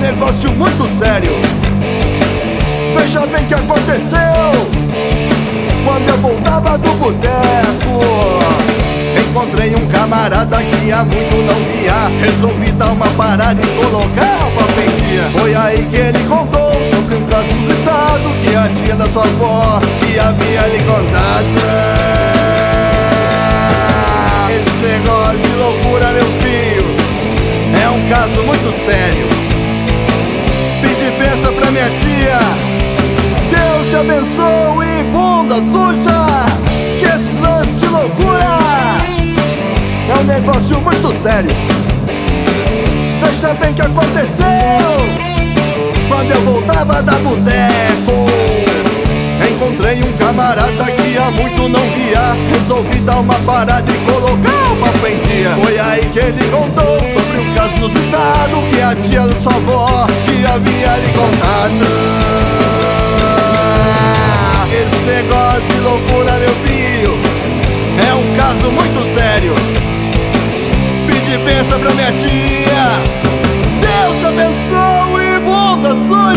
negócio muito sério. Veja bem o que aconteceu quando eu voltava do boteco. Encontrei um camarada que há muito não via. Resolvi dar uma parada e colocar uma pendia. Foi aí que ele contou sobre um caso citado que a tia da sua avó que havia lhe contado. Esse negócio de loucura, meu filho, é um caso muito sério minha tia. Deus te abençoe, bunda suja. Que esse lance de loucura É um negócio muito sério. Veja bem que aconteceu. Quando eu voltava da boteco Encontrei um camarada que há muito não via. Resolvi dar uma parada e colocar o papo em dia Foi aí que ele contou sobre um caso inusitado Que a tia da sua avó caso muito sério. Pedi bênção pra minha tia. Deus abençoe e bondade.